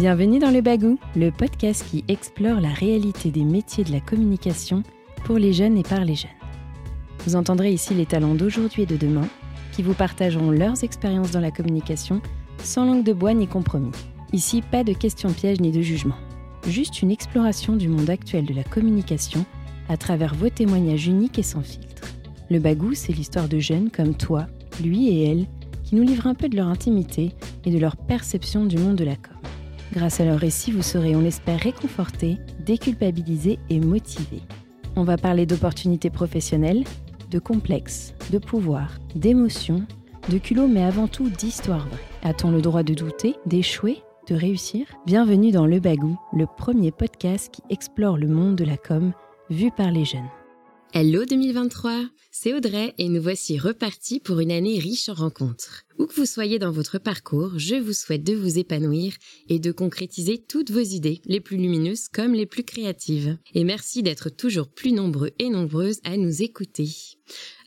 Bienvenue dans Le Bagou, le podcast qui explore la réalité des métiers de la communication pour les jeunes et par les jeunes. Vous entendrez ici les talents d'aujourd'hui et de demain qui vous partageront leurs expériences dans la communication sans langue de bois ni compromis. Ici, pas de questions pièges ni de jugement. Juste une exploration du monde actuel de la communication à travers vos témoignages uniques et sans filtre. Le Bagou, c'est l'histoire de jeunes comme toi, lui et elle, qui nous livrent un peu de leur intimité et de leur perception du monde de la. Grâce à leur récit, vous serez, on l'espère, réconfortés, déculpabilisés et motivés. On va parler d'opportunités professionnelles, de complexes, de pouvoir, d'émotions, de culot, mais avant tout d'histoire vraie. A-t-on le droit de douter, d'échouer, de réussir? Bienvenue dans Le Bagou, le premier podcast qui explore le monde de la com vu par les jeunes. Hello 2023, c'est Audrey et nous voici repartis pour une année riche en rencontres. Où que vous soyez dans votre parcours, je vous souhaite de vous épanouir et de concrétiser toutes vos idées, les plus lumineuses comme les plus créatives. Et merci d'être toujours plus nombreux et nombreuses à nous écouter.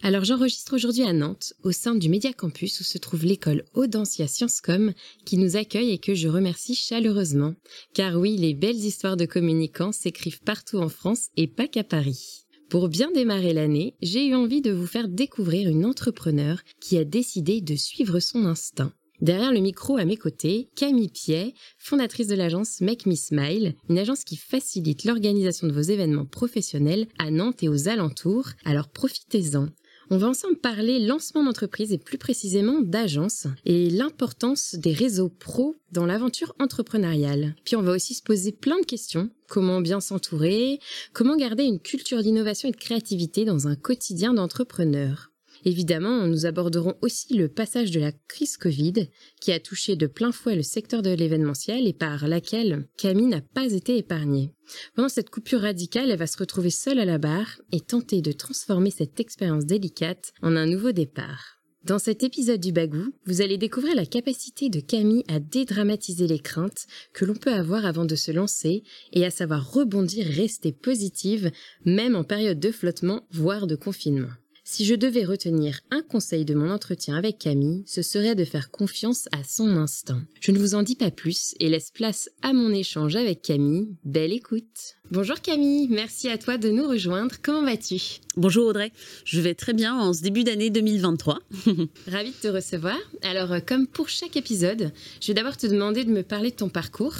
Alors j'enregistre aujourd'hui à Nantes, au sein du Média Campus où se trouve l'école Audencia Sciencescom qui nous accueille et que je remercie chaleureusement. Car oui, les belles histoires de communicants s'écrivent partout en France et pas qu'à Paris. Pour bien démarrer l'année, j'ai eu envie de vous faire découvrir une entrepreneur qui a décidé de suivre son instinct. Derrière le micro à mes côtés, Camille Piet, fondatrice de l'agence Make Me Smile, une agence qui facilite l'organisation de vos événements professionnels à Nantes et aux alentours, alors profitez-en. On va ensemble parler lancement d'entreprise et plus précisément d'agence et l'importance des réseaux pro dans l'aventure entrepreneuriale. Puis on va aussi se poser plein de questions. Comment bien s'entourer? Comment garder une culture d'innovation et de créativité dans un quotidien d'entrepreneur? Évidemment, nous aborderons aussi le passage de la crise Covid qui a touché de plein fouet le secteur de l'événementiel et par laquelle Camille n'a pas été épargnée. Pendant cette coupure radicale, elle va se retrouver seule à la barre et tenter de transformer cette expérience délicate en un nouveau départ. Dans cet épisode du Bagou, vous allez découvrir la capacité de Camille à dédramatiser les craintes que l'on peut avoir avant de se lancer et à savoir rebondir rester positive, même en période de flottement, voire de confinement. Si je devais retenir un conseil de mon entretien avec Camille, ce serait de faire confiance à son instinct. Je ne vous en dis pas plus et laisse place à mon échange avec Camille. Belle écoute. Bonjour Camille, merci à toi de nous rejoindre. Comment vas-tu? Bonjour Audrey, je vais très bien en ce début d'année 2023. Ravie de te recevoir. Alors, euh, comme pour chaque épisode, je vais d'abord te demander de me parler de ton parcours,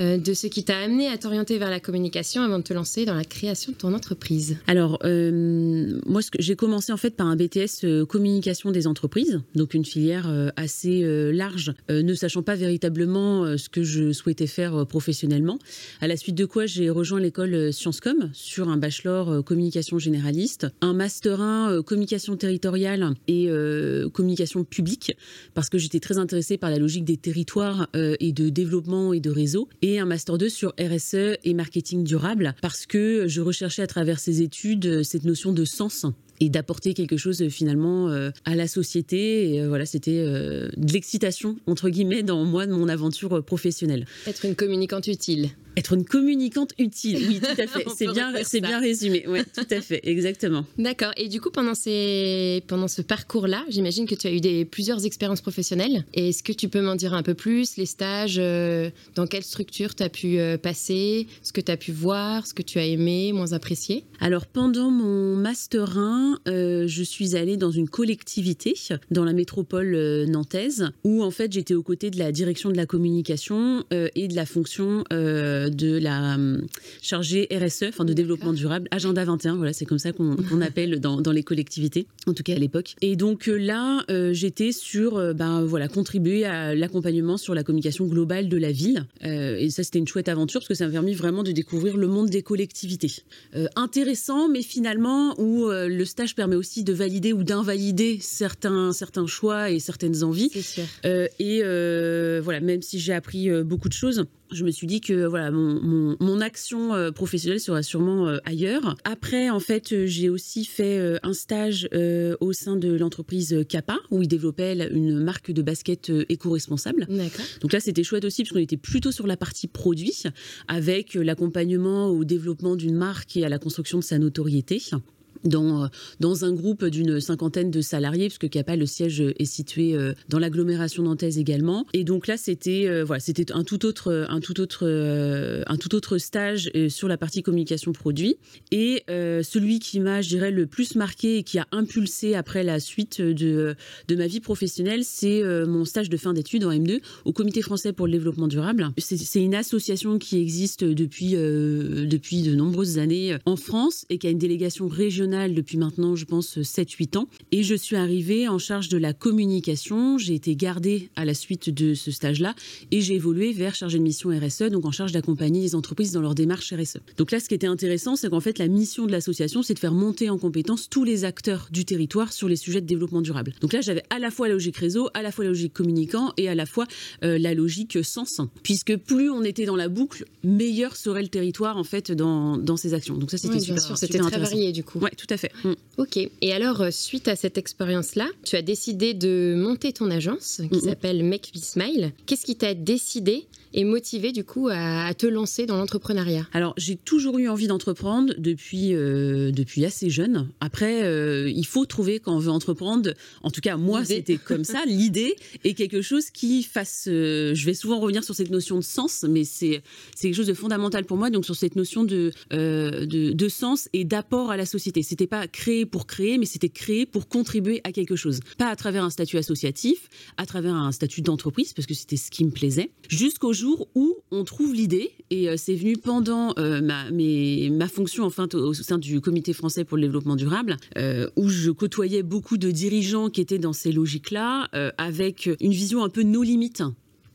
euh, de ce qui t'a amené à t'orienter vers la communication avant de te lancer dans la création de ton entreprise. Alors, euh, moi, j'ai commencé en fait par un BTS communication des entreprises, donc une filière assez large, ne sachant pas véritablement ce que je souhaitais faire professionnellement. À la suite de quoi, j'ai rejoint l'école Sciences Com sur un bachelor communication généraliste un master 1 euh, communication territoriale et euh, communication publique parce que j'étais très intéressée par la logique des territoires euh, et de développement et de réseau et un master 2 sur RSE et marketing durable parce que je recherchais à travers ces études cette notion de sens et d'apporter quelque chose finalement à la société. Et voilà, c'était de l'excitation entre guillemets dans moi de mon aventure professionnelle. Être une communicante utile. Être une communicante utile, oui, tout à fait. c'est bien, c'est bien résumé. Oui, tout à fait, exactement. D'accord. Et du coup, pendant ces, pendant ce parcours-là, j'imagine que tu as eu des plusieurs expériences professionnelles. Est-ce que tu peux m'en dire un peu plus Les stages, euh, dans quelle structure tu as pu euh, passer Ce que tu as pu voir Ce que tu as aimé, moins apprécié? Alors, pendant mon master 1, euh, je suis allée dans une collectivité dans la métropole nantaise où en fait j'étais aux côtés de la direction de la communication et de la fonction de la euh, chargée RSE, enfin de développement durable, Agenda 21, voilà, c'est comme ça qu'on appelle dans, les collectivités, en tout cas à l'époque. Et donc euh, là, euh, j'étais sur, ben voilà, contribuer à l'accompagnement sur la communication globale de la ville. et ça, c'était une chouette aventure parce que ça m'a permis vraiment de découvrir le monde des collectivités. intéressant, mais finalement, où le stage permet aussi de valider ou d'invalider certains, certains choix et certaines envies. Sûr. et voilà, même si j'ai appris beaucoup de choses, je me suis dit que voilà mon, mon, action euh, professionnelle sera sûrement euh, ailleurs. Après, en fait, euh, j'ai aussi fait un stage au sein de l'entreprise Kappa où ils développaient une marque de basket éco-responsable. Donc là, c'était chouette aussi parce qu'on était plutôt sur la partie produit avec l'accompagnement au développement d'une marque et à la construction de sa notoriété. Dans, dans un groupe d'une cinquantaine de salariés, puisque Capal, le siège est situé euh, dans l'agglomération nantaise également. Et donc là, c'était euh, voilà, un tout autre, un euh, un tout autre stage sur la partie communication produit. Et celui qui m'a, je dirais, le plus marqué et qui a impulsé après la suite de, de ma vie professionnelle, c'est mon stage de fin d'études en M2 au Comité français pour le développement durable. C'est une association qui existe depuis, depuis de nombreuses années en France et qui a une délégation régionale depuis maintenant, je pense, 7-8 ans. Et je suis arrivée en charge de la communication. J'ai été gardée à la suite de ce stage-là et j'ai évolué vers chargée de mission RSE, donc en charge d'accompagner les entreprises dans leur démarche RSE. Donc là, ce qui était intéressant, c'est qu'en fait, la mission de l'association, c'est de faire monter en compétence tous les acteurs du territoire sur les sujets de développement durable. Donc là, j'avais à la fois la logique réseau, à la fois la logique communicant et à la fois euh, la logique sens. Puisque plus on était dans la boucle, meilleur serait le territoire, en fait, dans, dans ces actions. Donc ça, c'était super, sûr, C'était très varié, du coup. Ouais, tout à fait. Mm. Ok. Et alors, euh, suite à cette expérience-là, tu as décidé de monter ton agence qui s'appelle Make Me Smile. Qu'est-ce qui t'a décidé et motivé du coup à, te lancer dans l'entrepreneuriat? Alors j'ai toujours eu envie d'entreprendre depuis euh, depuis assez jeune. Après euh, il faut trouver quand on veut entreprendre. En tout cas moi c'était comme ça. L'idée est quelque chose qui fasse. Euh, je vais souvent revenir sur cette notion de sens, mais c'est c'est quelque chose de fondamental pour moi. Donc sur cette notion de de, de, sens et d'apport à la société. C'était pas créer pour créer, mais c'était créer pour contribuer à quelque chose. Pas à travers un statut associatif, à travers un statut d'entreprise parce que c'était ce qui me plaisait. Jusqu'au jour où on trouve l'idée, et euh, c'est venu pendant euh, ma, ma fonction enfin au, sein du Comité français pour le développement durable, euh, où je côtoyais beaucoup de dirigeants qui étaient dans ces logiques-là, avec une vision un peu nos limites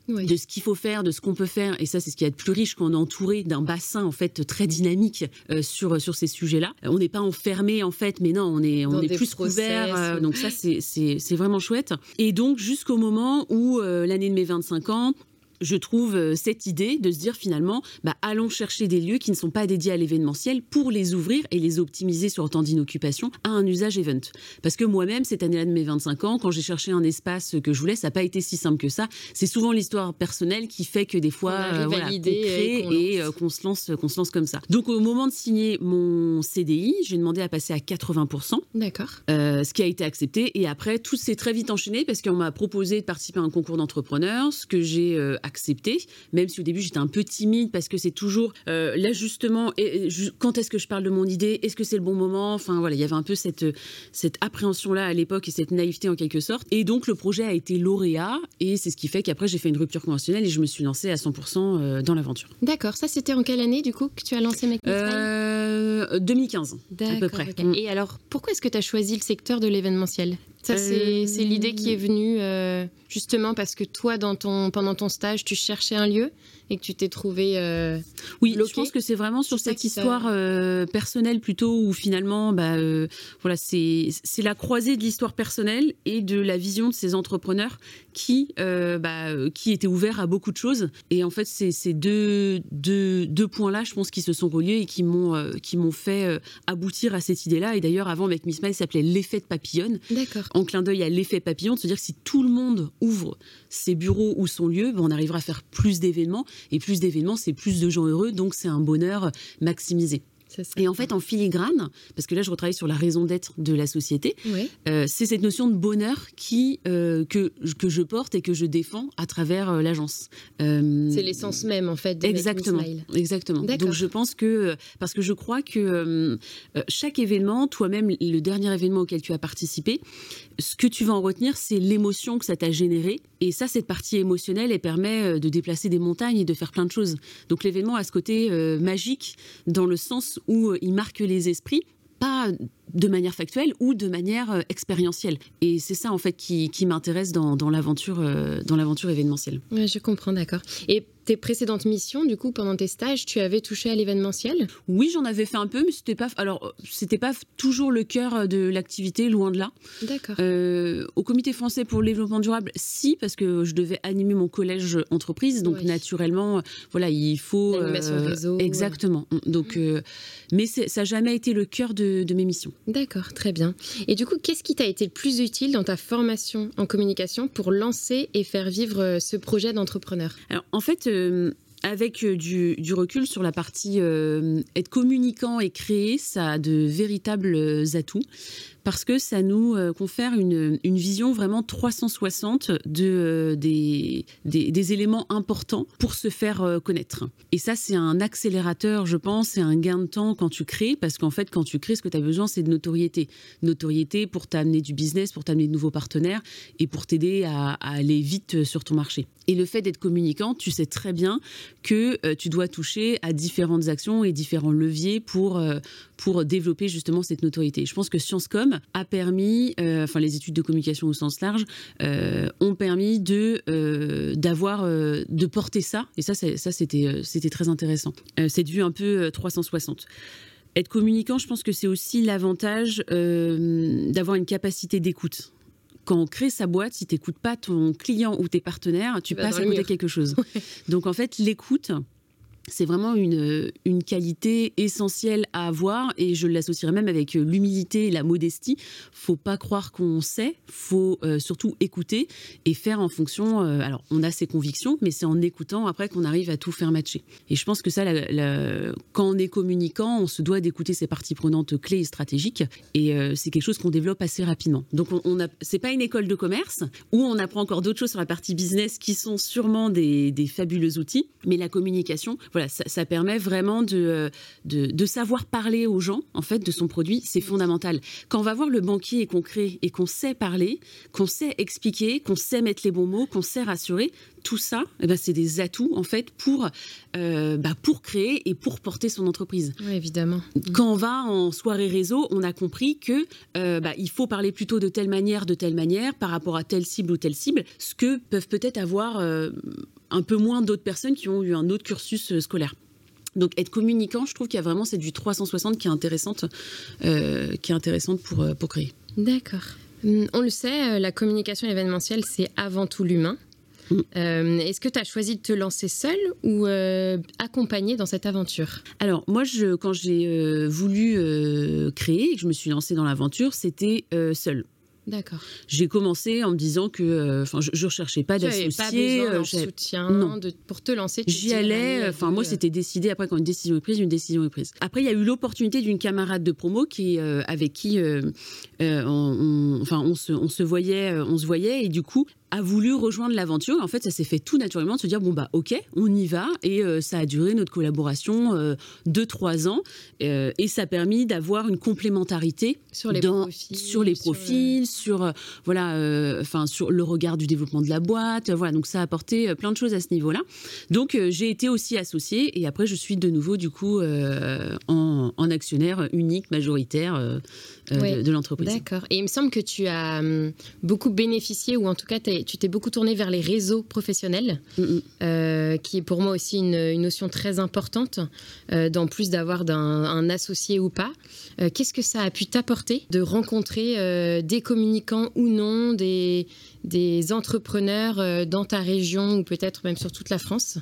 de ce qu'il faut faire, de ce qu'on peut faire. Et ça, c'est ce qui est plus riche quand on est entouré d'un bassin en fait très dynamique sur sur ces sujets-là. On n'est pas enfermé en fait, mais non, on est on est plus couvert. donc ça, c'est c'est vraiment chouette. Et donc jusqu'au moment où l'année de mes 25 ans, je trouve euh, cette idée de se dire finalement, bah, allons chercher des lieux qui ne sont pas dédiés à l'événementiel pour les ouvrir et les optimiser sur le temps d'inoccupation à un usage event. Parce que moi-même, cette année-là de mes 25 ans, quand j'ai cherché un espace que je voulais, ça n'a pas été si simple que ça. C'est souvent l'histoire personnelle qui fait que des fois, euh, voilà, crée et euh, qu'on se lance, qu'on se lance comme ça. Donc au moment de signer mon CDI, j'ai demandé à passer à 80%. D'accord. ce qui a été accepté et après tout s'est très vite enchaîné parce qu'on m'a proposé de participer à un concours d'entrepreneurs, ce que j'ai accepté, même si au début j'étais un peu timide parce que c'est toujours euh, l'ajustement. Et, quand est-ce que je parle de mon idée Est-ce que c'est le bon moment Enfin voilà, il y avait un peu cette, cette appréhension-là à l'époque et cette naïveté en quelque sorte. Et donc le projet a été lauréat et c'est ce qui fait qu'après j'ai fait une rupture conventionnelle et je me suis lancée à 100% euh, dans l'aventure. D'accord, ça c'était en quelle année du coup que tu as lancé Make euh, 2015 à peu près. Mm. Et alors pourquoi est-ce que tu as choisi le secteur de l'événementiel? Ça, c'est l'idée qui est venue euh, justement parce que toi, dans ton, pendant ton stage, tu cherchais un lieu et que tu t'es trouvé. Euh, oui, je pense que c'est vraiment sur cette histoire euh, personnelle plutôt où finalement, bah, voilà, c'est la croisée de l'histoire personnelle et de la vision de ces entrepreneurs qui, bah, qui étaient ouverts à beaucoup de choses. Et en fait, c'est ces deux, deux, deux points-là, je pense, qui se sont reliés et qui m'ont fait aboutir à cette idée-là. Et d'ailleurs, avant, avec Miss Smile, il s'appelait l'effet de papillonne. D'accord en clin d'œil à l'effet papillon, de se dire que si tout le monde ouvre ses bureaux ou son lieu, ben, on arrivera à faire plus d'événements. Et plus d'événements, c'est plus de gens heureux, donc c'est un bonheur maximisé. Et en fait, en filigrane, parce que là, je retravaille sur la raison d'être de la société, euh, c'est cette notion de bonheur qui, euh, que, que je porte et que je défends à travers euh, l'agence. c'est l'essence même, en fait, de Exactement. Exactement. Donc, je pense que, parce que je crois que chaque événement, toi-même, le dernier événement auquel tu as participé, ce que tu vas en retenir, c'est l'émotion que ça t'a généré. Et ça, cette partie émotionnelle, elle permet de déplacer des montagnes et de faire plein de choses. Donc l'événement a ce côté magique dans le sens où euh, il marque les esprits, pas de manière factuelle ou de manière euh, expérientielle. Et c'est ça en fait qui, m'intéresse dans, l'aventure euh, dans l'aventure événementielle. je comprends, d'accord. Et tes précédentes missions, du coup, pendant tes stages, tu avais touché à l'événementiel? Oui, j'en avais fait un peu, mais c'était pas. Alors, c'était pas toujours le cœur de l'activité, loin de là. D'accord. Euh, au Comité français pour le développement durable, si, parce que je devais animer mon collège entreprise, donc naturellement, voilà, il faut. L'animation réseau. Exactement. Donc, mais ça n'a jamais été le cœur de mes missions. D'accord, très bien. Et du coup, qu'est-ce qui t'a été le plus utile dans ta formation en communication pour lancer et faire vivre euh, ce projet d'entrepreneur? Alors, en fait, euh, avec du, recul sur la partie être communicant et créer, ça a de véritables atouts parce que ça nous euh, confère une, vision vraiment 360 de, euh, des, des, éléments importants pour se faire euh, connaître. Et ça, c'est un accélérateur, je pense, c'est un gain de temps quand tu crées, parce qu'en fait, quand tu crées, ce que tu as besoin, c'est de notoriété. Notoriété pour t'amener du business, pour t'amener de nouveaux partenaires et pour t'aider à, aller vite sur ton marché. Et le fait d'être communicant, tu sais très bien que tu dois toucher à différentes actions et différents leviers pour, pour développer justement cette notoriété. Je pense que ScienceCom a permis, euh, enfin les études de communication au sens large, euh, ont permis de euh, d'avoir, de porter ça. Et ça, ça c'était c'était très intéressant. cette vue un peu 360 être communicant, je pense que c'est aussi l'avantage d'avoir une capacité d'écoute. Quand on crée sa boîte, si tu n'écoutes pas ton client ou tes partenaires, tu passes à côté quelque chose. Donc en fait, l'écoute, c'est vraiment une, une, qualité essentielle à avoir et je l'associerais même avec l'humilité et la modestie. Faut pas croire qu'on sait, faut euh, surtout écouter et faire en fonction. Euh, alors, on a ses convictions, mais c'est en écoutant après qu'on arrive à tout faire matcher. Et je pense que ça, quand on est communicant, on se doit d'écouter ses parties prenantes clés et stratégiques et euh, c'est quelque chose qu'on développe assez rapidement. Donc, on, on c'est pas une école de commerce où on apprend encore d'autres choses sur la partie business qui sont sûrement des, des fabuleux outils, mais la communication voilà, ça, permet vraiment euh, de, de, savoir parler aux gens, en fait, de son produit. C'est fondamental. Quand on va voir le banquier et qu'on crée et qu'on sait parler, qu'on sait expliquer, qu'on sait mettre les bons mots, qu'on sait rassurer, tout ça, eh ben, c'est des atouts, en fait, pour, euh, bah, pour créer et pour porter son entreprise. Oui, évidemment. Quand on va en soirée réseau, on a compris que euh, bah, il faut parler plutôt de telle manière, de telle manière, par rapport à telle cible ou telle cible, ce que peuvent peut-être avoir un peu moins d'autres personnes qui ont eu un autre cursus euh, scolaire. Donc être communicant, je trouve qu'il y a vraiment cette vue 360 qui est intéressante, euh, qui est intéressante pour, euh, pour créer. D'accord. Hum, on le sait, la communication événementielle, c'est avant tout l'humain. Mm. Est-ce que tu as choisi de te lancer seul ou accompagné dans cette aventure? Alors moi, je, quand j'ai voulu créer et que je me suis lancée dans l'aventure, c'était seul. D'accord. J'ai commencé en me disant que, euh, enfin, je, ne recherchais pas d'associé, pas besoin euh, soutien De, pour te lancer. J'y allais. Enfin, moi, c'était décidé. Après, quand une décision est prise, une décision est prise. Après, il y a eu l'opportunité d'une camarade de promo qui, euh, avec qui, on, enfin, on se, on se voyait, on se voyait, et du coup, a voulu rejoindre l'aventure. En fait, ça s'est fait tout naturellement de se dire bon bah ok, on y va. Et euh, ça a duré notre collaboration euh, deux trois ans euh, et ça a permis d'avoir une complémentarité sur les profils, sur les profils, sur, voilà, enfin sur le regard du développement de la boîte. Voilà, donc ça a apporté plein de choses à ce niveau-là. Donc j'ai été aussi associée et après je suis de nouveau du coup en, en, actionnaire unique majoritaire de, l'entreprise. D'accord. Et il me semble que tu as hum, beaucoup bénéficié ou en tout cas tu t'es beaucoup tourné vers les réseaux professionnels, euh, qui est pour moi aussi une, notion très importante, euh, plus d'avoir un associé ou pas. Euh, qu'est-ce que ça a pu t'apporter de rencontrer des communicants ou non, des, des entrepreneurs dans ta région ou peut-être même sur toute la France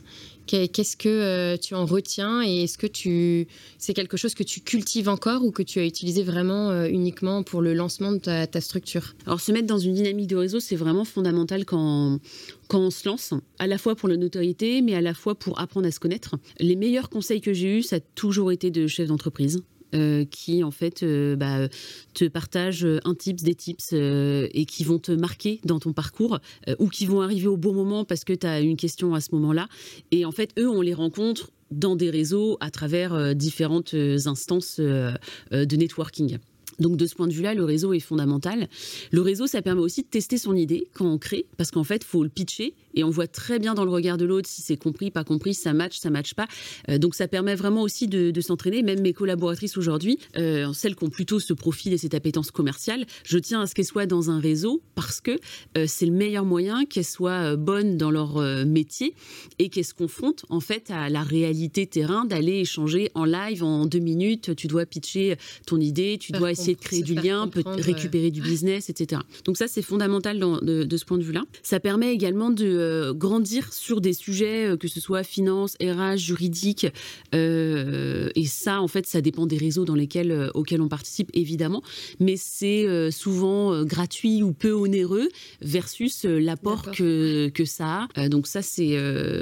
Qu'est-ce que euh, tu en retiens et est-ce que tu c'est quelque chose que tu cultives encore ou que tu as utilisé vraiment euh, uniquement pour le lancement de ta, structure? Alors se mettre dans une dynamique de réseau, c'est vraiment fondamental quand quand on se lance, à la fois pour la notoriété, mais à la fois pour apprendre à se connaître. Les meilleurs conseils que j'ai eus, ça a toujours été de chef d'entreprise. Euh, qui en fait euh, bah, te partagent un tips, des tips euh, et qui vont te marquer dans ton parcours ou qui vont arriver au bon moment parce que tu as une question à ce moment-là. Et en fait, eux, on les rencontre dans des réseaux à travers différentes instances de networking. Donc de ce point de vue-là, le réseau est fondamental. Le réseau, ça permet aussi de tester son idée quand on crée, parce qu'en fait, il faut le pitcher et on voit très bien dans le regard de l'autre si c'est compris, pas compris, ça match, ça match pas. Euh, donc ça permet vraiment aussi de, s'entraîner. Même mes collaboratrices aujourd'hui, euh, celles qui ont plutôt ce profil et cette appétence commerciale, je tiens à ce qu'elles soient dans un réseau parce que euh, c'est le meilleur moyen qu'elles soient bonnes dans leur métier et qu'elles se confrontent en fait à la réalité terrain d'aller échanger en live en deux minutes. Tu dois pitcher ton idée, tu dois essayer de créer du lien, récupérer du business, etc. Donc ça, c'est fondamental de, ce point de vue-là. Ça permet également de grandir sur des sujets, que ce soit finance, RH, juridique. et ça, en fait, ça dépend des réseaux dans lesquels, auxquels on participe, évidemment. Mais c'est souvent gratuit ou peu onéreux versus l'apport que, que ça a. donc ça, c'est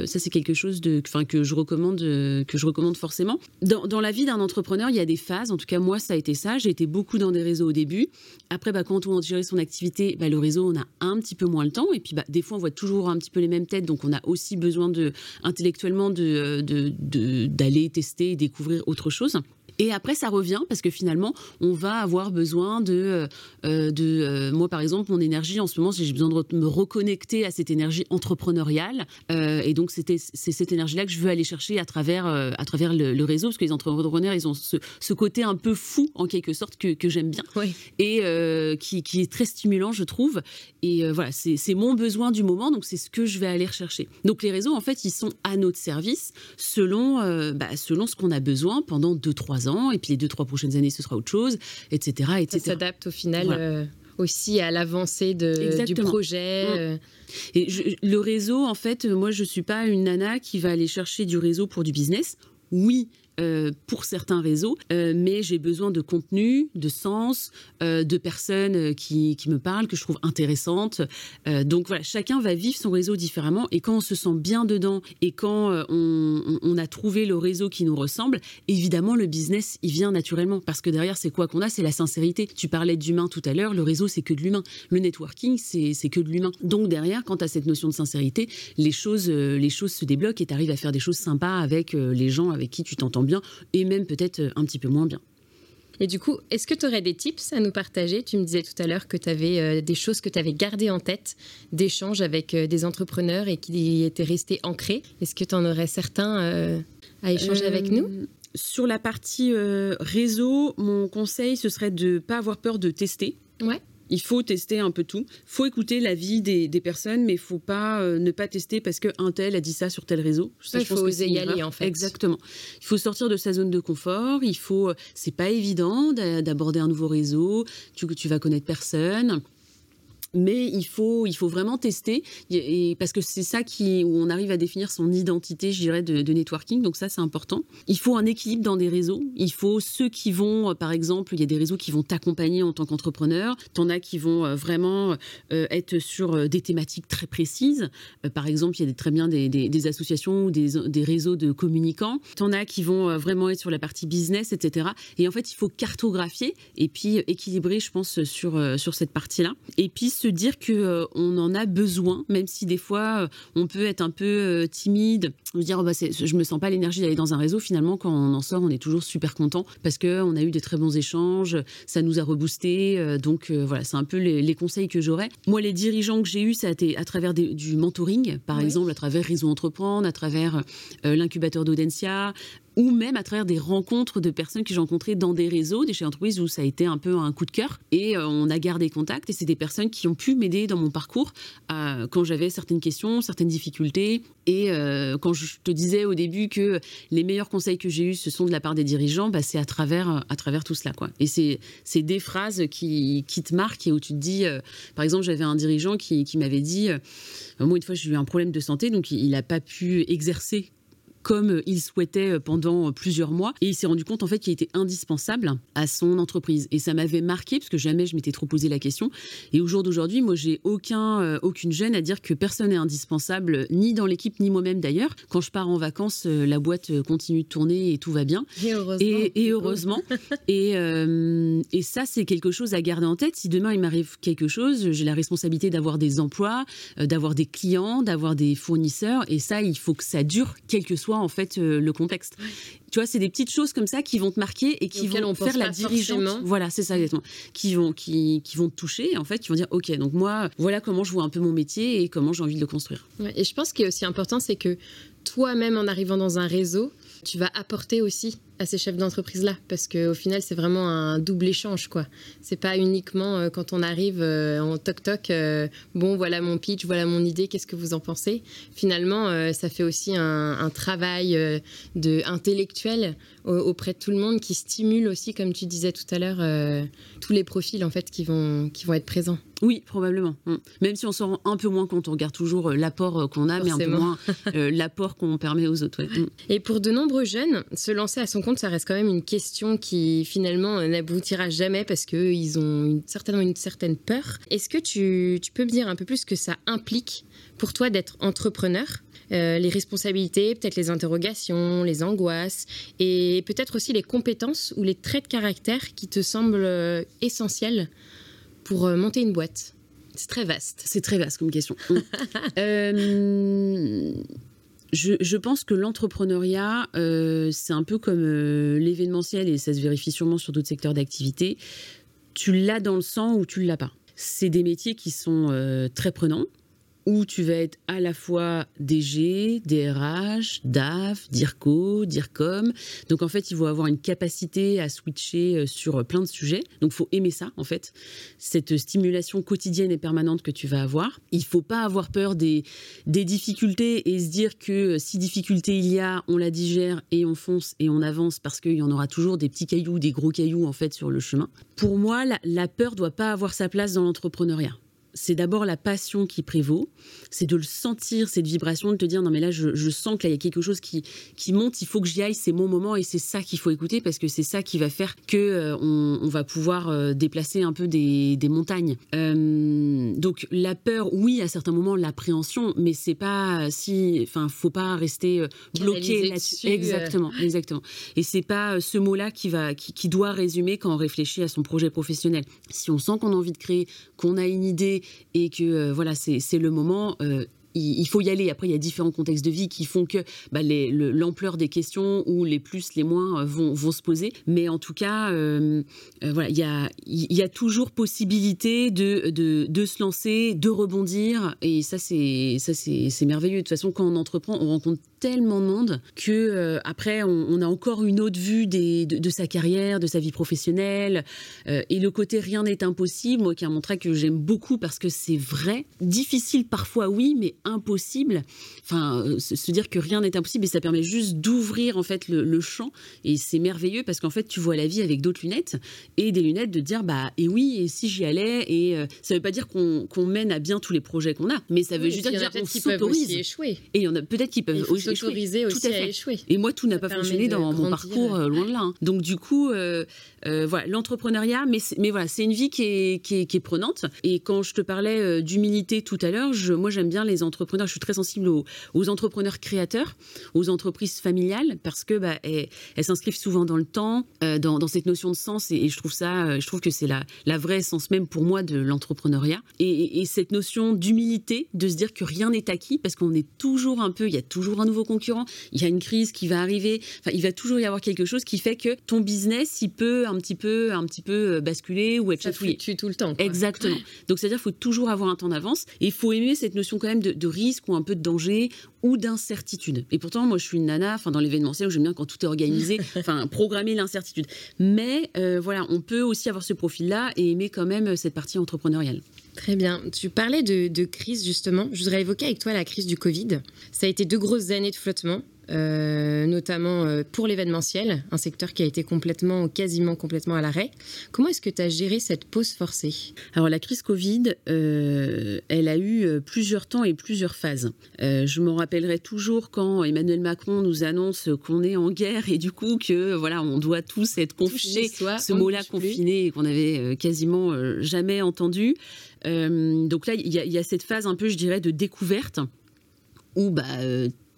ça, c'est quelque chose de, que je recommande, que je recommande forcément. Dans, dans la vie d'un entrepreneur, il y a des phases. En tout cas, moi, ça a été ça. J'ai été beaucoup dans des réseaux au début. Après, bah, quand on gère son activité, bah, le réseau, on a un petit peu moins le temps. Et puis, bah, des fois, on voit toujours un petit peu les mêmes têtes. Donc, on a aussi besoin de, intellectuellement de, d'aller tester et découvrir autre chose. Et après, ça revient parce que finalement, on va avoir besoin de, euh, de euh, moi par exemple, mon énergie en ce moment, j'ai besoin de me reconnecter à cette énergie entrepreneuriale. Euh, et donc, c'était c'est cette énergie-là que je veux aller chercher à travers à travers le, réseau, parce que les entrepreneurs, ils ont ce, ce côté un peu fou en quelque sorte que, que j'aime bien et qui, qui, est très stimulant, je trouve. Et voilà, c'est mon besoin du moment, donc c'est ce que je vais aller rechercher. Donc les réseaux, en fait, ils sont à notre service selon bah, selon ce qu'on a besoin pendant 2-3 ans et puis les deux, trois prochaines années, ce sera autre chose, etc. etc. Ça s'adapte au final. Euh, aussi à l'avancée du projet. Mm. Euh. Et le réseau, en fait, moi, je suis pas une nana qui va aller chercher du réseau pour du business. Oui, euh, pour certains réseaux, euh, mais j'ai besoin de contenu, de sens, euh, de personnes qui, qui, me parlent, que je trouve intéressantes. donc voilà, chacun va vivre son réseau différemment et quand on se sent bien dedans et quand on, a trouvé le réseau qui nous ressemble, évidemment le business il vient naturellement parce que derrière c'est quoi qu'on a, c'est la sincérité. Tu parlais d'humain tout à l'heure, le réseau c'est que de l'humain, le networking c'est que de l'humain. Donc derrière, quand tu as cette notion de sincérité, les choses, les choses se débloquent et tu arrives à faire des choses sympas avec les gens avec qui tu t'entends bien et même peut-être un petit peu moins bien. Et du coup, est-ce que tu aurais des tips à nous partager? Tu me disais tout à l'heure que tu avais euh, des choses que tu avais gardées en tête, d'échanges avec euh, des entrepreneurs et qui étaient restés ancrés. Est-ce que tu en aurais certains euh, à échanger avec nous? Sur la partie réseau, mon conseil, ce serait de ne pas avoir peur de tester. Ouais. Il faut tester un peu tout. Il faut écouter l'avis des, des personnes, mais il faut pas euh, ne pas tester parce qu'un tel a dit ça sur tel réseau. il faut oser y aller en fait. Exactement. Il faut sortir de sa zone de confort. Il faut. C'est pas évident d'aborder un nouveau réseau. Tu tu vas connaître personne mais il faut, il faut vraiment tester, parce que c'est ça qui, où on arrive à définir son identité, je dirais, de, networking. Donc ça, c'est important. Il faut un équilibre dans des réseaux. Il faut ceux qui vont, euh, par exemple, il y a des réseaux qui vont t'accompagner en tant qu'entrepreneur. T'en as qui vont euh, vraiment euh, être sur des thématiques très précises. par exemple, il y a très bien des, des, associations ou des, des, réseaux de communicants. T'en as qui vont vraiment être sur la partie business, etc. Et en fait, il faut cartographier et puis équilibrer, je pense, sur, sur cette partie-là. Et puis se dire que euh, on en a besoin, même si des fois euh, on peut être un peu euh, timide, se dire oh bah je me sens pas l'énergie d'aller dans un réseau. Finalement, quand on en sort, on est toujours super content parce que on a eu des très bons échanges, ça nous a reboosté. donc voilà, c'est un peu les, conseils que j'aurais. Moi, les dirigeants que j'ai eus, ça a été à travers du mentoring, par exemple, à travers Réseau Entreprendre, à travers l'incubateur d'Audencia, ou même à travers des rencontres de personnes que j'ai rencontrées dans des réseaux, des chefs d'entreprise où ça a été un peu un coup de cœur et euh, on a gardé contact et c'est des personnes qui ont pu m'aider dans mon parcours euh, quand j'avais certaines questions, certaines difficultés et euh, quand je te disais au début que les meilleurs conseils que j'ai eus ce sont de la part des dirigeants, bah, c'est à travers à travers tout cela quoi. Et c'est c'est des phrases qui, qui te marquent et où tu te dis par exemple j'avais un dirigeant qui, qui m'avait dit moi une fois j'ai eu un problème de santé donc il n'a pas pu exercer comme il souhaitait pendant plusieurs mois. Et il s'est rendu compte en fait qu'il était indispensable à son entreprise. Et ça m'avait marqué parce que jamais je m'étais trop posé la question. Et au jour d'aujourd'hui, moi, j'ai aucun, euh, aucune gêne à dire que personne n'est indispensable, ni dans l'équipe, ni moi-même d'ailleurs. Quand je pars en vacances, euh, la boîte continue de tourner et tout va bien. Et heureusement. Et, heureusement. et, euh, et ça, c'est quelque chose à garder en tête. Si demain il m'arrive quelque chose, j'ai la responsabilité d'avoir des emplois, d'avoir des clients, d'avoir des fournisseurs. Et ça, il faut que ça dure, quel que soit en fait euh, le contexte. Tu vois, c'est des petites choses comme ça qui vont te marquer et qui vont faire la dirigeante. Voilà, c'est ça exactement. Qui vont qui, qui vont te toucher en fait, qui vont dire OK, donc moi voilà comment je vois un peu mon métier et comment j'ai envie de le construire. et je pense qu'il est aussi important c'est que toi-même en arrivant dans un réseau, tu vas apporter aussi à ces chefs d'entreprise-là, parce qu'au final, c'est vraiment un double échange, quoi. C'est pas uniquement euh, quand on arrive euh, en toc-toc, euh, bon, voilà mon pitch, voilà mon idée, qu'est-ce que vous en pensez? Finalement, ça fait aussi un, travail de intellectuel auprès de tout le monde qui stimule aussi, comme tu disais tout à l'heure, tous les profils, en fait, qui vont, qui vont être présents. Oui, probablement. Mm. Même si on s'en rend un peu moins compte, on regarde toujours l'apport qu'on a, mais un peu moins l'apport qu'on permet aux autres. Mm. Et pour de nombreux jeunes, se lancer à son compte, ça reste quand même une question qui finalement n'aboutira jamais parce qu'ils ont certainement une certaine peur. Est-ce que tu, peux me dire un peu plus ce que ça implique pour toi d'être entrepreneur? Euh, les responsabilités, peut-être les interrogations, les angoisses, et peut-être aussi les compétences ou les traits de caractère qui te semblent euh, essentiels pour euh, monter une boîte? C'est très vaste. C'est très vaste comme question. euh, je, pense que l'entrepreneuriat, euh, c'est un peu comme euh, l'événementiel, et ça se vérifie sûrement sur d'autres secteurs d'activité. Tu l'as dans le sang ou tu ne l'as pas. C'est des métiers qui sont euh, très prenants où tu vas être à la fois DG, DRH, DAF, DIRCO, DIRCOM. Donc en fait, il faut avoir une capacité à switcher euh, sur plein de sujets. Donc il faut aimer ça en fait, cette stimulation quotidienne et permanente que tu vas avoir. Il faut pas avoir peur des, des difficultés et se dire que euh, si difficulté il y a, on la digère et on fonce et on avance parce qu'il y en aura toujours des petits cailloux, des gros cailloux en fait sur le chemin. Pour moi, la, la peur doit pas avoir sa place dans l'entrepreneuriat c'est d'abord la passion qui prévaut, c'est de le sentir, cette vibration, de te dire non mais là je, sens que là il y a quelque chose qui, qui monte, il faut que j'y aille, c'est mon moment et c'est ça qu'il faut écouter parce que c'est ça qui va faire que euh, on, va pouvoir euh, déplacer un peu des, montagnes. Euh, donc la peur, oui à certains moments l'appréhension, mais c'est pas si, enfin faut pas rester bloqué là-dessus. Exactement, exactement. Et c'est pas ce mot-là qui va, qui, qui doit résumer quand on réfléchit à son projet professionnel. Si on sent qu'on a envie de créer, qu'on a une idée et que euh, voilà, c'est le moment. Euh, il faut y aller. Après, il y a différents contextes de vie qui font que bah, l'ampleur des questions ou les plus, les moins euh, vont, vont se poser. Mais en tout cas, voilà, il y a, y a toujours possibilité de, de, se lancer, de rebondir. Et ça, c'est merveilleux. De toute façon, quand on entreprend, on rencontre tellement de monde que euh, après on, a encore une autre vue des, de, sa carrière, de sa vie professionnelle euh, et le côté rien n'est impossible, moi qui un trait que j'aime beaucoup parce que c'est vrai, difficile parfois oui, mais impossible. Enfin, euh, se, dire que rien n'est impossible et ça permet juste d'ouvrir en fait le, champ et c'est merveilleux parce qu'en fait tu vois la vie avec d'autres lunettes et des lunettes de dire bah et oui et si j'y allais et ça veut pas dire qu'on mène à bien tous les projets qu'on a, mais ça veut juste dire qu'on s'autorise. Et il y en a peut-être qui peuvent aussi s'autoriser aussi à, échouer. Et moi, tout n'a pas fonctionné dans mon parcours, euh, loin de là. Hein. Donc du coup, euh, euh, voilà, l'entrepreneuriat, mais, mais voilà, c'est une vie qui est, qui, est, prenante. Et quand je te parlais d'humilité tout à l'heure, moi j'aime bien les entrepreneurs, je suis très sensible aux, aux entrepreneurs créateurs, aux entreprises familiales, parce que bah, elles, s'inscrivent souvent dans le temps, dans, dans, cette notion de sens, et, je trouve ça, je trouve que c'est la, la vraie essence même pour moi de l'entrepreneuriat. Et, et cette notion d'humilité, de se dire que rien n'est acquis, parce qu'on est toujours un peu, il y a toujours un nouveau concurrent, il y a une crise qui va arriver. Enfin, il va toujours y avoir quelque chose qui fait que ton business, il peut un petit peu, un petit peu euh, basculer ou être chatouillé. Ça tout le temps. Exactement. Donc, c'est-à-dire, qu'il faut toujours avoir un temps d'avance et il faut aimer cette notion quand même de, risque ou un peu de danger ou d'incertitude. Et pourtant, moi, je suis une nana, enfin, dans l'événementiel, où j'aime bien quand tout est organisé, enfin, programmer l'incertitude. Mais euh, voilà, on peut aussi avoir ce profil-là et aimer quand même cette partie entrepreneuriale. Très bien. Tu parlais de, crise justement. Je voudrais évoquer avec toi la crise du Covid. Ça a été deux grosses années de flottement. Euh, notamment euh, pour l'événementiel, un secteur qui a été complètement, quasiment complètement à l'arrêt. Comment est-ce que tu as géré cette pause forcée? Alors la crise Covid, euh, elle a eu plusieurs temps et plusieurs phases. je me rappellerai toujours quand Emmanuel Macron nous annonce qu'on est en guerre et du coup que voilà, on doit tous être confinés. Ce mot-là confiné qu'on avait quasiment jamais entendu. donc là, il y, y, a cette phase un peu, je dirais, de découverte où bah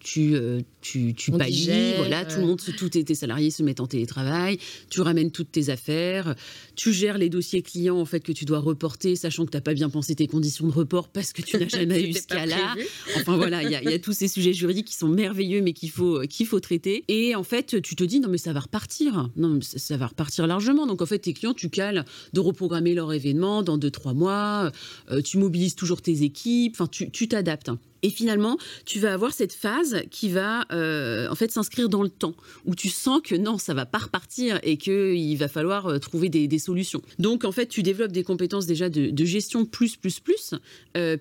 tu, euh, tu, tu payes, voilà, tout le monde, tous tes, salariés se mettent en télétravail, tu ramènes toutes tes affaires, tu gères les dossiers clients en fait que tu dois reporter, sachant que tu n'as pas bien pensé tes conditions de report parce que tu n'as jamais eu ce cas-là. Enfin voilà, il y, a tous ces sujets juridiques qui sont merveilleux mais qu'il faut, qu'il faut traiter. Et en fait, tu te dis non mais ça va repartir, non ça, va repartir largement. Donc en fait, tes clients, tu cales de reprogrammer leur événement dans 2-3 mois, euh, tu mobilises toujours tes équipes, enfin tu t'adaptes. Et finalement, tu vas avoir cette phase qui va en fait s'inscrire dans le temps, où tu sens que non, ça va pas repartir et qu'il va falloir trouver des, solutions. Donc en fait, tu développes des compétences déjà de, gestion plus plus plus,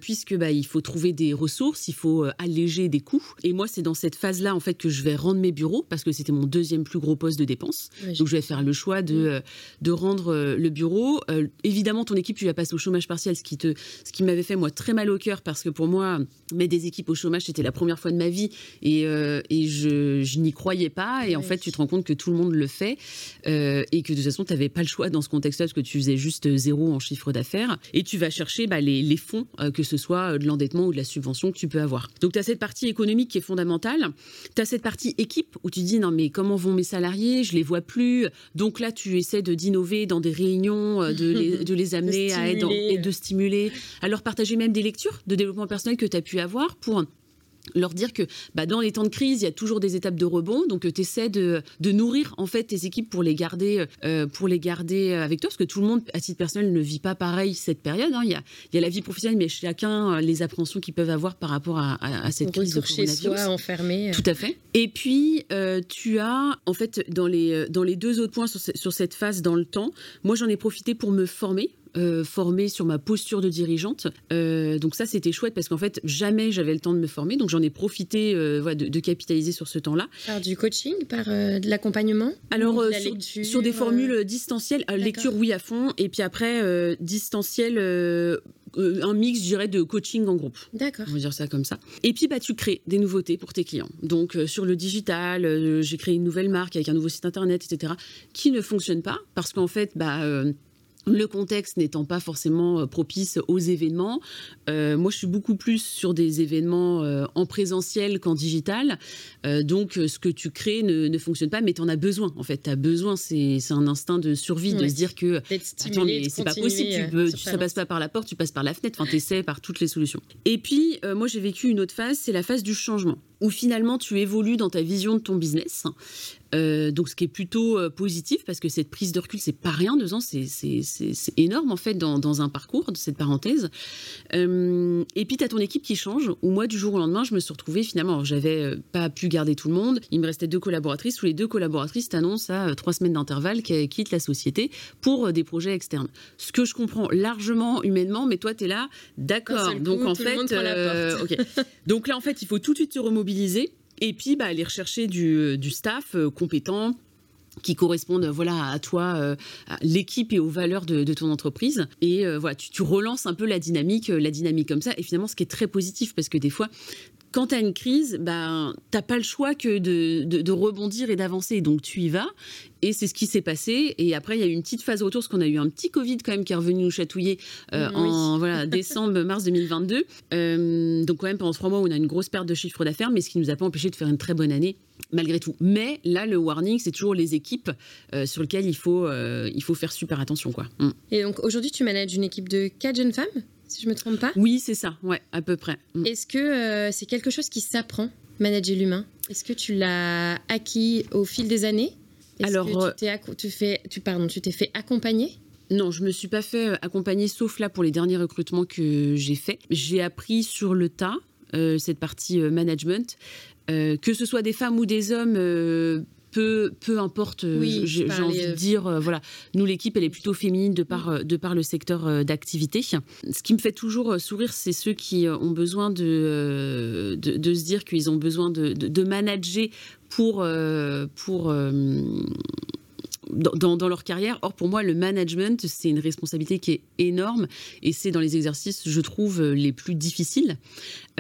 puisque bah, il faut trouver des ressources, il faut alléger des coûts. Et moi, c'est dans cette phase-là en fait que je vais rendre mes bureaux parce que c'était mon deuxième plus gros poste de dépense. Donc je vais faire le choix de de rendre le bureau. évidemment, ton équipe, tu la passes au chômage partiel, ce qui te, ce qui m'avait fait moi très mal au cœur parce que pour moi, mettre des équipes au chômage, c'était la première fois de ma vie et, euh, et je, je n'y croyais pas. Et en fait, tu te rends compte que tout le monde le fait euh, et que de toute façon, tu n'avais pas le choix dans ce contexte-là parce que tu faisais juste zéro en chiffre d'affaires et tu vas chercher bah, les, les, fonds, euh, que ce soit de l'endettement ou de la subvention que tu peux avoir. Donc, tu as cette partie économique qui est fondamentale. Tu as cette partie équipe où tu dis non, mais comment vont mes salariés? Je les vois plus. Donc là, tu essaies de d'innover dans des réunions, de les, de les amener à être et de stimuler, à leur partager même des lectures de développement personnel que tu as pu avoir pour leur dire que bah, dans les temps de crise, il y a toujours des étapes de rebond, donc euh, tu essaies de, de, nourrir en fait tes équipes pour les garder, euh, pour les garder euh, avec toi, parce que tout le monde, à titre personnel, ne vit pas pareil cette période. Hein. Il, y a, il, y a, la vie professionnelle, mais chacun les appréhensions qu'ils peuvent avoir par rapport à, à, cette crise de chez soi, enfermé. Tout à fait. Et puis tu as en fait dans les dans les deux autres points sur, sur cette phase dans le temps, moi j'en ai profité pour me former euh, formée sur ma posture de dirigeante. Euh, donc ça, c'était chouette parce qu'en fait, jamais j'avais le temps de me former. Donc j'en ai profité euh, de, capitaliser sur ce temps-là. Par du coaching, par de l'accompagnement Alors, sur, des formules distancielles, lecture, oui, à fond. Et puis après, distanciel un mix, je dirais, de coaching en groupe. D'accord. On va dire ça comme ça. Et puis, bah, tu crées des nouveautés pour tes clients. Donc, sur le digital, j'ai créé une nouvelle marque avec un nouveau site internet, etc., qui ne fonctionne pas parce qu'en fait, bah, le contexte n'étant pas forcément euh, propice aux événements, euh, moi je suis beaucoup plus sur des événements euh, en présentiel qu'en digital. donc ce que tu crées ne, fonctionne pas, mais tu en as besoin en fait. Tu as besoin, c'est un instinct de survie de se dire que attends, mais c'est pas possible, tu peux, ça passe pas par la porte, tu passes par la fenêtre, enfin tu essaies par toutes les solutions. Et puis moi j'ai vécu une autre phase, c'est la phase du changement où finalement tu évolues dans ta vision de ton business. Euh, donc ce qui est plutôt euh, positif parce que cette prise de recul c'est pas rien deux ans c'est énorme en fait dans, dans, un parcours de cette parenthèse. Euh, et puis tu as ton équipe qui change. Où moi du jour au lendemain je me suis retrouvée finalement j'avais pas pu garder tout le monde. Il me restait deux collaboratrices. Où les deux collaboratrices t'annoncent à trois semaines d'intervalle qu'elles quittent la société pour des projets externes. Ce que je comprends largement humainement mais toi tu es là. D'accord. Donc en fait donc là en fait il faut tout de suite se remobiliser et puis, bah, aller rechercher du, staff euh, compétent qui correspondent voilà à toi, euh, à l'équipe et aux valeurs de, ton entreprise. Et euh, voilà, tu, relances un peu la dynamique, la dynamique comme ça. Et finalement, ce qui est très positif, parce que des fois, quand tu as une crise, ben, t'as pas le choix que de, de rebondir et d'avancer. Donc tu y vas. Et c'est ce qui s'est passé. Et après, il y a eu une petite phase retour, parce qu'on a eu un petit Covid quand même qui est revenu nous chatouiller euh, en voilà, décembre, mars 2022. Euh, donc quand même, pendant trois mois, on a une grosse perte de chiffre d'affaires, mais ce qui ne nous a pas empêché de faire une très bonne année malgré tout. Mais là, le warning, c'est toujours les équipes euh, sur lesquelles il faut, il faut faire super attention. Quoi. Mm. Et donc aujourd'hui, tu manages une équipe de quatre jeunes femmes? Si je me trompe pas Oui, c'est ça, ouais, à peu près. Mm. Est-ce que c'est quelque chose qui s'apprend, manager l'humain? Est-ce que tu l'as acquis au fil des années? Alors, que tu, euh, t'es tu, fais, tu, pardon, tu t'es fait accompagner? Non, je me suis pas fait euh, accompagner, sauf là pour les derniers recrutements que j'ai faits. J'ai appris sur le tas euh, cette partie management, que ce soit des femmes ou des hommes peu, peu importe, euh, j'ai envie de euh, dire, euh, voilà, nous l'équipe elle est plutôt féminine de par, de par le secteur d'activité. Ce qui me fait toujours sourire, c'est ceux qui ont besoin de, de, se dire qu'ils ont besoin de, de, manager pour, pour dans, leur carrière. Or, pour moi, le management, c'est une responsabilité qui est énorme et c'est dans les exercices, je trouve, les plus difficiles.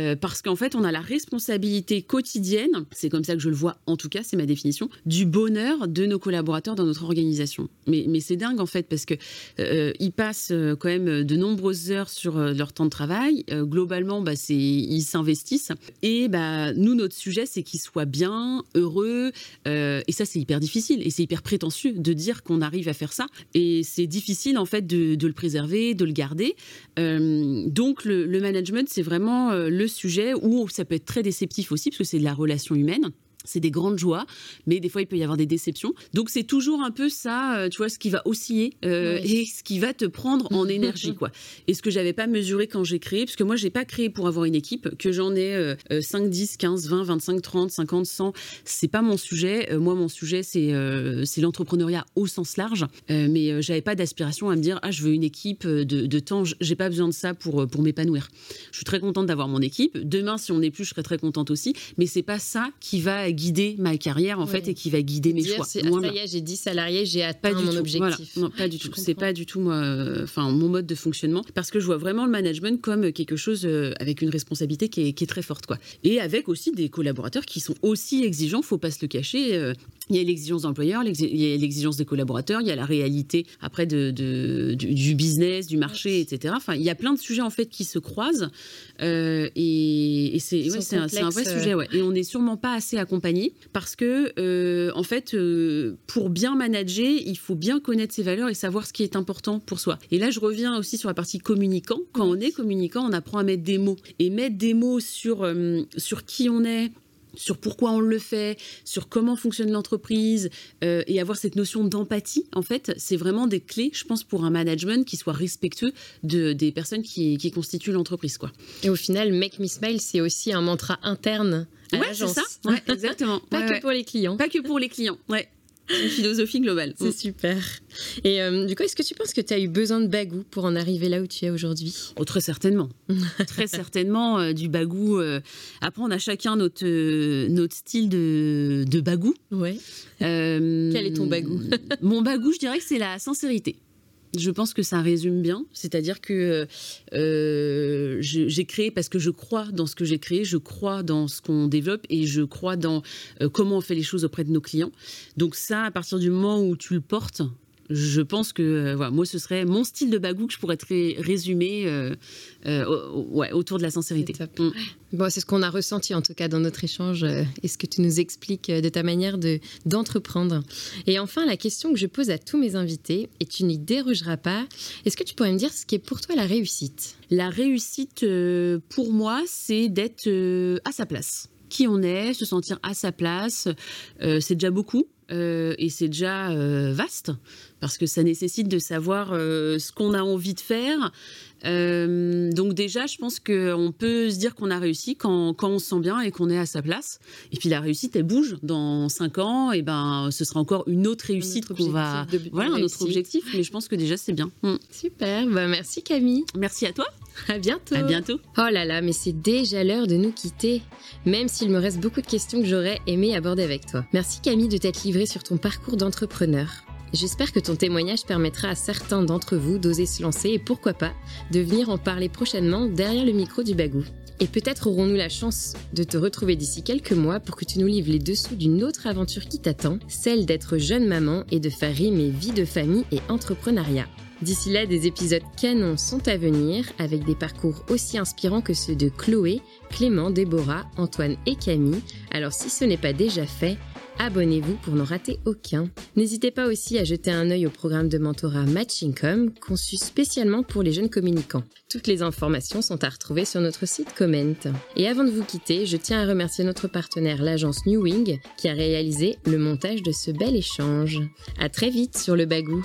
Euh, parce qu'en fait, on a la responsabilité quotidienne, c'est comme ça que je le vois en tout cas, c'est ma définition, du bonheur de nos collaborateurs dans notre organisation. Mais, c'est dingue en fait, parce que euh, ils passent euh, quand même de nombreuses heures sur leur temps de travail. globalement, bah, ils s'investissent. Et bah, nous, notre sujet, c'est qu'ils soient bien, heureux. et ça, c'est hyper difficile et c'est hyper prétentieux de dire qu'on arrive à faire ça. Et c'est difficile en fait de, le préserver, de le garder. donc le, le management, c'est vraiment le sujet où ça peut être très déceptif aussi, parce que c'est de la relation humaine. C'est des grandes joies, mais des fois il peut y avoir des déceptions. Donc c'est toujours un peu ça, euh, tu vois, ce qui va osciller euh, et ce qui va te prendre en énergie, quoi. Et ce que j'avais pas mesuré quand j'ai créé, parce que moi j'ai pas créé pour avoir une équipe, que j'en ai 5, 10, 15, 20, 25, 30, 50, 100, c'est pas mon sujet. Euh, moi mon sujet c'est c'est l'entrepreneuriat au sens large, mais j'avais pas d'aspiration à me dire ah je veux une équipe de, de temps, j'ai pas besoin de ça pour pour m'épanouir. Je suis très contente d'avoir mon équipe. Demain si on n'est plus, je serai très contente aussi, mais c'est pas ça qui va guider ma carrière en fait et qui va guider mes choix. C'est, ah, ça y est, j'ai 10 salariés, j'ai atteint mon objectif. Non, pas du tout. C'est pas du tout moi, enfin mon mode de fonctionnement parce que je vois vraiment le management comme quelque chose euh, avec une responsabilité qui est, qui est, très forte quoi. Et avec aussi des collaborateurs qui sont aussi exigeants, faut pas se le cacher. Euh, il y a l'exigence d'employeur, il y a l'exigence des collaborateurs, il y a la réalité après de, de du, business, du marché, etc. Enfin, il y a plein de sujets en fait qui se croisent euh, et, et c'est ouais, un, un, vrai sujet. Ouais. Et on n'est sûrement pas assez accompagné parce que euh, en fait, euh, pour bien manager, il faut bien connaître ses valeurs et savoir ce qui est important pour soi. Et là, je reviens aussi sur la partie communicant. Quand on est communicant, on apprend à mettre des mots et mettre des mots sur euh, sur qui on est sur pourquoi on le fait, sur comment fonctionne l'entreprise euh, et avoir cette notion d'empathie, en fait, c'est vraiment des clés, je pense, pour un management qui soit respectueux de, des personnes qui, qui constituent l'entreprise. quoi. Et au final, Make Me Smile, c'est aussi un mantra interne à ouais, c'est ça. Ouais, exactement. Pas que pour les clients. Pas que pour les clients. Ouais une philosophie globale. C'est super. Et euh, du coup, est-ce que tu penses que tu as eu besoin de bagou pour en arriver là où tu es aujourd'hui? Oh, Très certainement. très certainement euh, du bagou. Euh, après, on a chacun notre, notre style de, de bagou. Ouais. Quel est ton bagou? Mon bagou, je dirais que c'est la sincérité. Je pense que ça résume bien, c'est-à-dire que euh, j'ai créé parce que je crois dans ce que j'ai créé, je crois dans ce qu'on développe et je crois dans euh, comment on fait les choses auprès de nos clients. Donc ça, à partir du moment où tu le portes, je pense que euh, voilà, moi, ce serait mon style de bagou que je pourrais très résumer euh, euh, ouais, autour de la sincérité. Mm. Bon, c'est ce qu'on a ressenti en tout cas dans notre échange et ce que tu nous expliques de ta manière de, d'entreprendre? Et enfin, la question que je pose à tous mes invités, et tu n'y dérogeras pas, est-ce que tu pourrais me dire ce qui est pour toi la réussite? La réussite, pour moi, c'est d'être à sa place. Qui on est, se sentir à sa place, c'est déjà beaucoup. Et c'est déjà vaste parce que ça nécessite de savoir euh, ce qu'on a envie de faire. Euh, donc déjà, je pense qu'on peut se dire qu'on a réussi quand, quand on se sent bien et qu'on est à sa place. Et puis la réussite, elle bouge. Dans cinq ans, et ben, ce sera encore une autre réussite qu'on va... voilà, un autre objectif. Mais je pense que déjà, c'est bien. Mm. Super. Bah, merci Camille. Merci à toi. À bientôt. À bientôt. Oh là là, mais c'est déjà l'heure de nous quitter. Même s'il me reste beaucoup de questions que j'aurais aimé aborder avec toi. Merci Camille de t'être livrée sur ton parcours d'entrepreneur. J'espère que ton témoignage permettra à certains d'entre vous d'oser se lancer et pourquoi pas de venir en parler prochainement derrière le micro du bagou. Et peut-être aurons-nous la chance de te retrouver d'ici quelques mois pour que tu nous livres les dessous d'une autre aventure qui t'attend, celle d'être jeune maman et de faire rimer vie de famille et entrepreneuriat. D'ici là, des épisodes canons sont à venir avec des parcours aussi inspirants que ceux de Chloé, Clément, Déborah, Antoine et Camille. Alors si ce n'est pas déjà fait, abonnez-vous pour n'en rater aucun. N'hésitez pas aussi à jeter un œil au programme de mentorat Matchingcom conçu spécialement pour les jeunes communicants. Toutes les informations sont à retrouver sur notre site Comment. Et avant de vous quitter, je tiens à remercier notre partenaire l'agence New Wing qui a réalisé le montage de ce bel échange. À très vite sur le bagou.